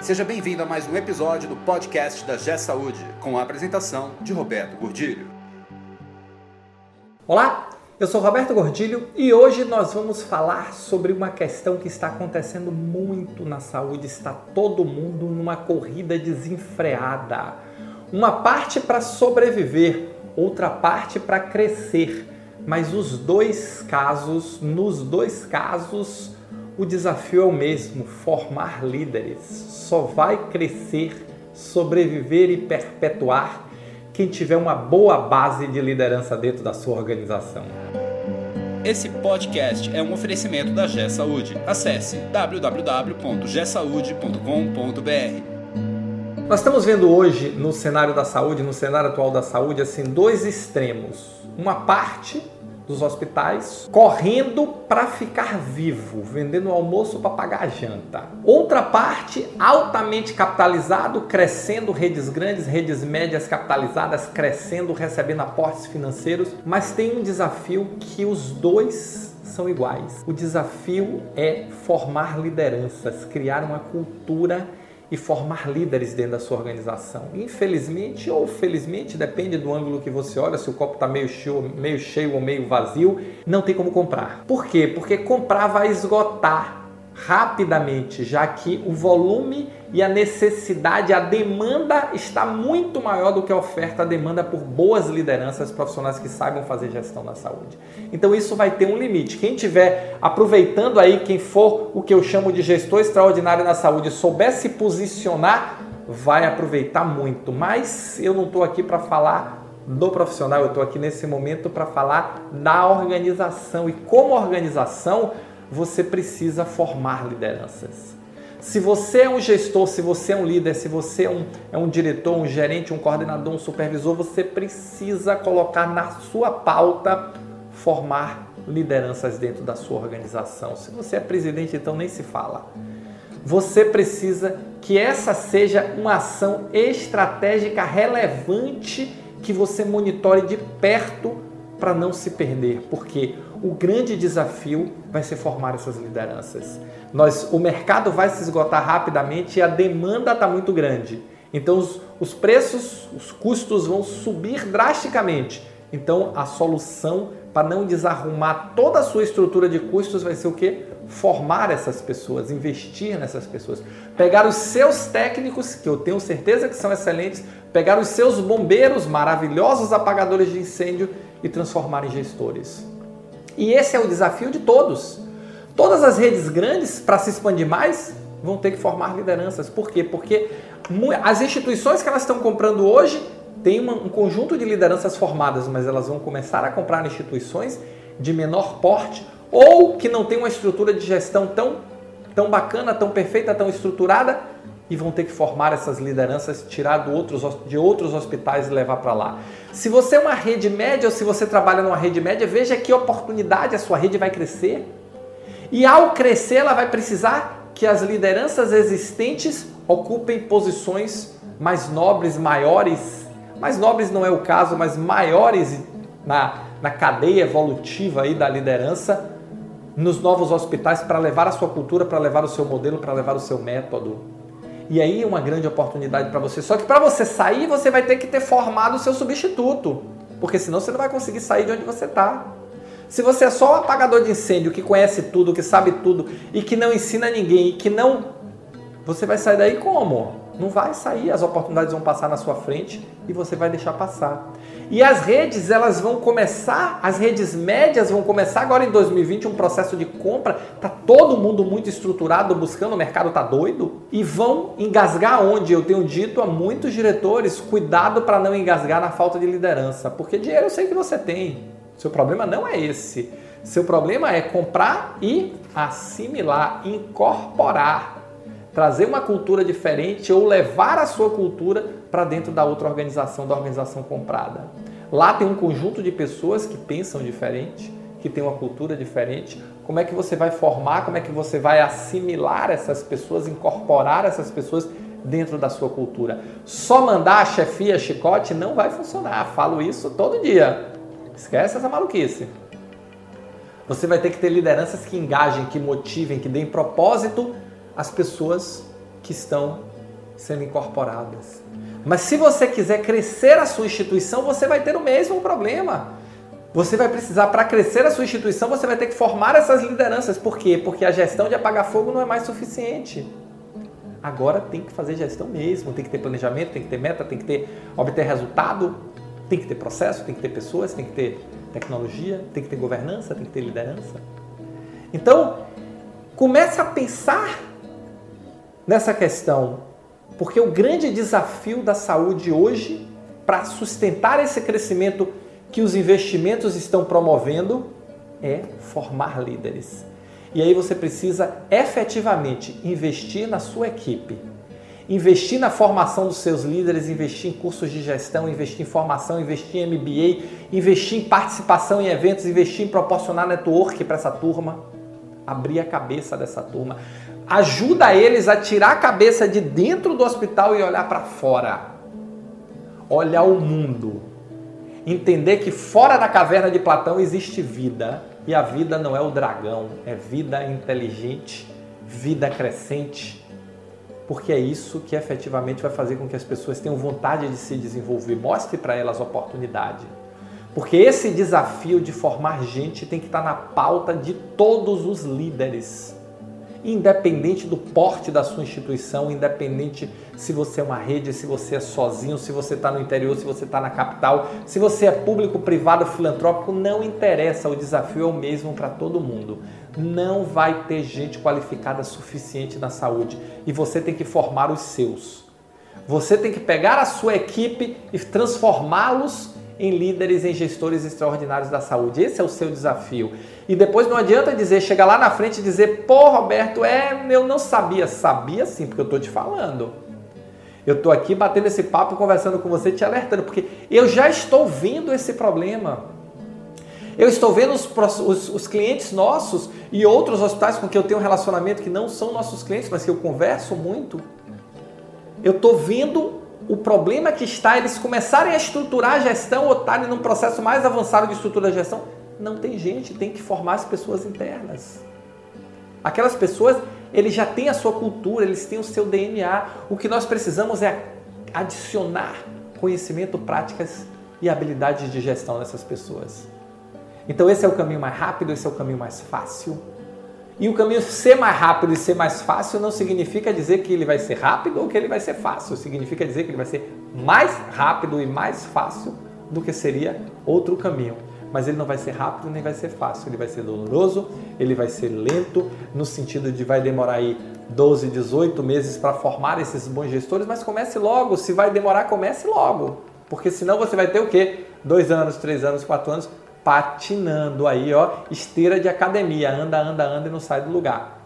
Seja bem-vindo a mais um episódio do podcast da G Saúde, com a apresentação de Roberto Gordilho. Olá, eu sou Roberto Gordilho e hoje nós vamos falar sobre uma questão que está acontecendo muito na saúde. Está todo mundo numa corrida desenfreada. Uma parte para sobreviver, outra parte para crescer. Mas os dois casos, nos dois casos, o desafio é o mesmo: formar líderes. Só vai crescer, sobreviver e perpetuar quem tiver uma boa base de liderança dentro da sua organização. Esse podcast é um oferecimento da G Saúde. Acesse www.gsaude.com.br. Nós estamos vendo hoje no cenário da saúde, no cenário atual da saúde, assim, dois extremos. Uma parte dos hospitais, correndo para ficar vivo, vendendo almoço para pagar a janta. Outra parte altamente capitalizado, crescendo redes grandes, redes médias capitalizadas, crescendo, recebendo aportes financeiros, mas tem um desafio que os dois são iguais. O desafio é formar lideranças, criar uma cultura e formar líderes dentro da sua organização. Infelizmente ou felizmente, depende do ângulo que você olha, se o copo está meio cheio, meio cheio ou meio vazio, não tem como comprar. Por quê? Porque comprar vai esgotar rapidamente, já que o volume e a necessidade, a demanda está muito maior do que a oferta, a demanda por boas lideranças profissionais que saibam fazer gestão da saúde. Então isso vai ter um limite. Quem estiver aproveitando aí, quem for o que eu chamo de gestor extraordinário na saúde, souber se posicionar, vai aproveitar muito. Mas eu não estou aqui para falar do profissional, eu estou aqui nesse momento para falar da organização e como organização você precisa formar lideranças. Se você é um gestor, se você é um líder, se você é um, é um diretor, um gerente, um coordenador, um supervisor, você precisa colocar na sua pauta formar lideranças dentro da sua organização. Se você é presidente, então nem se fala. Você precisa que essa seja uma ação estratégica relevante que você monitore de perto para não se perder, porque o grande desafio vai ser formar essas lideranças. Nós, o mercado vai se esgotar rapidamente e a demanda está muito grande. Então os, os preços, os custos vão subir drasticamente. Então a solução para não desarrumar toda a sua estrutura de custos vai ser o que? Formar essas pessoas, investir nessas pessoas. Pegar os seus técnicos, que eu tenho certeza que são excelentes, pegar os seus bombeiros, maravilhosos apagadores de incêndio e transformar em gestores. E esse é o desafio de todos. Todas as redes grandes, para se expandir mais, vão ter que formar lideranças. Por quê? Porque as instituições que elas estão comprando hoje têm um conjunto de lideranças formadas, mas elas vão começar a comprar instituições de menor porte ou que não têm uma estrutura de gestão tão, tão bacana, tão perfeita, tão estruturada e vão ter que formar essas lideranças, tirar do outros, de outros hospitais e levar para lá. Se você é uma rede média ou se você trabalha numa rede média, veja que oportunidade a sua rede vai crescer. E ao crescer, ela vai precisar que as lideranças existentes ocupem posições mais nobres, maiores. Mais nobres não é o caso, mas maiores na, na cadeia evolutiva aí da liderança nos novos hospitais para levar a sua cultura, para levar o seu modelo, para levar o seu método. E aí uma grande oportunidade para você. Só que para você sair, você vai ter que ter formado o seu substituto, porque senão você não vai conseguir sair de onde você está. Se você é só um apagador de incêndio que conhece tudo, que sabe tudo e que não ensina ninguém e que não. Você vai sair daí como? Não vai sair, as oportunidades vão passar na sua frente e você vai deixar passar. E as redes, elas vão começar, as redes médias vão começar agora em 2020 um processo de compra. Tá todo mundo muito estruturado, buscando, o mercado tá doido e vão engasgar onde eu tenho dito a muitos diretores, cuidado para não engasgar na falta de liderança, porque dinheiro eu sei que você tem. Seu problema não é esse. Seu problema é comprar e assimilar, incorporar trazer uma cultura diferente ou levar a sua cultura para dentro da outra organização, da organização comprada. Lá tem um conjunto de pessoas que pensam diferente, que tem uma cultura diferente. Como é que você vai formar, como é que você vai assimilar essas pessoas, incorporar essas pessoas dentro da sua cultura? Só mandar a chefia chicote não vai funcionar. Falo isso todo dia. Esquece essa maluquice. Você vai ter que ter lideranças que engajem, que motivem, que deem propósito as pessoas que estão sendo incorporadas. Mas se você quiser crescer a sua instituição, você vai ter o mesmo problema. Você vai precisar, para crescer a sua instituição, você vai ter que formar essas lideranças. Por quê? Porque a gestão de apagar fogo não é mais suficiente. Agora tem que fazer gestão mesmo, tem que ter planejamento, tem que ter meta, tem que ter obter resultado, tem que ter processo, tem que ter pessoas, tem que ter tecnologia, tem que ter governança, tem que ter liderança. Então, comece a pensar nessa questão, porque o grande desafio da saúde hoje, para sustentar esse crescimento que os investimentos estão promovendo, é formar líderes. E aí você precisa efetivamente investir na sua equipe, investir na formação dos seus líderes, investir em cursos de gestão, investir em formação, investir em MBA, investir em participação em eventos, investir em proporcionar network para essa turma, abrir a cabeça dessa turma. Ajuda eles a tirar a cabeça de dentro do hospital e olhar para fora. Olhar o mundo. Entender que fora da caverna de Platão existe vida e a vida não é o dragão, é vida inteligente, vida crescente, porque é isso que efetivamente vai fazer com que as pessoas tenham vontade de se desenvolver. Mostre para elas oportunidade. Porque esse desafio de formar gente tem que estar na pauta de todos os líderes independente do porte da sua instituição, independente se você é uma rede, se você é sozinho, se você está no interior, se você está na capital, se você é público, privado, filantrópico, não interessa, o desafio é o mesmo para todo mundo. Não vai ter gente qualificada suficiente na saúde e você tem que formar os seus. Você tem que pegar a sua equipe e transformá-los em líderes, em gestores extraordinários da saúde. Esse é o seu desafio. E depois não adianta dizer, chegar lá na frente e dizer, pô, Roberto, é, eu não sabia. Sabia sim, porque eu estou te falando. Eu estou aqui batendo esse papo, conversando com você, te alertando, porque eu já estou vendo esse problema. Eu estou vendo os, os, os, clientes nossos e outros hospitais com que eu tenho um relacionamento que não são nossos clientes, mas que eu converso muito. Eu estou vendo o problema que está eles começarem a estruturar a gestão ou estarem num processo mais avançado de estrutura da gestão. Não tem gente, tem que formar as pessoas internas. Aquelas pessoas, eles já têm a sua cultura, eles têm o seu DNA. O que nós precisamos é adicionar conhecimento, práticas e habilidades de gestão nessas pessoas. Então esse é o caminho mais rápido, esse é o caminho mais fácil e o caminho ser mais rápido e ser mais fácil não significa dizer que ele vai ser rápido ou que ele vai ser fácil. Significa dizer que ele vai ser mais rápido e mais fácil do que seria outro caminho. Mas ele não vai ser rápido nem vai ser fácil. Ele vai ser doloroso, ele vai ser lento, no sentido de vai demorar aí 12, 18 meses para formar esses bons gestores, mas comece logo. Se vai demorar, comece logo. Porque senão você vai ter o quê? Dois anos, três anos, quatro anos patinando aí, ó, esteira de academia, anda, anda, anda e não sai do lugar.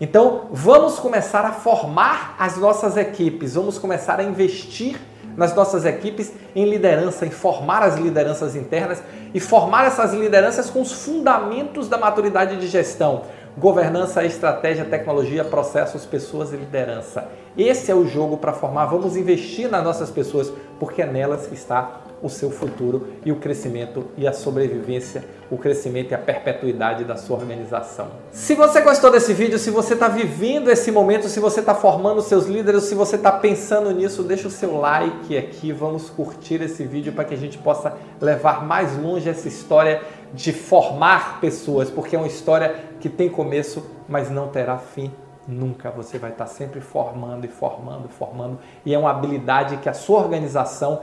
Então, vamos começar a formar as nossas equipes, vamos começar a investir nas nossas equipes em liderança, em formar as lideranças internas e formar essas lideranças com os fundamentos da maturidade de gestão. Governança, estratégia, tecnologia, processos, pessoas e liderança. Esse é o jogo para formar. Vamos investir nas nossas pessoas, porque é nelas que está o seu futuro e o crescimento e a sobrevivência, o crescimento e a perpetuidade da sua organização. Se você gostou desse vídeo, se você está vivendo esse momento, se você está formando seus líderes, se você está pensando nisso, deixa o seu like aqui, vamos curtir esse vídeo para que a gente possa levar mais longe essa história de formar pessoas, porque é uma história que tem começo, mas não terá fim nunca. Você vai estar sempre formando e formando, formando, e é uma habilidade que a sua organização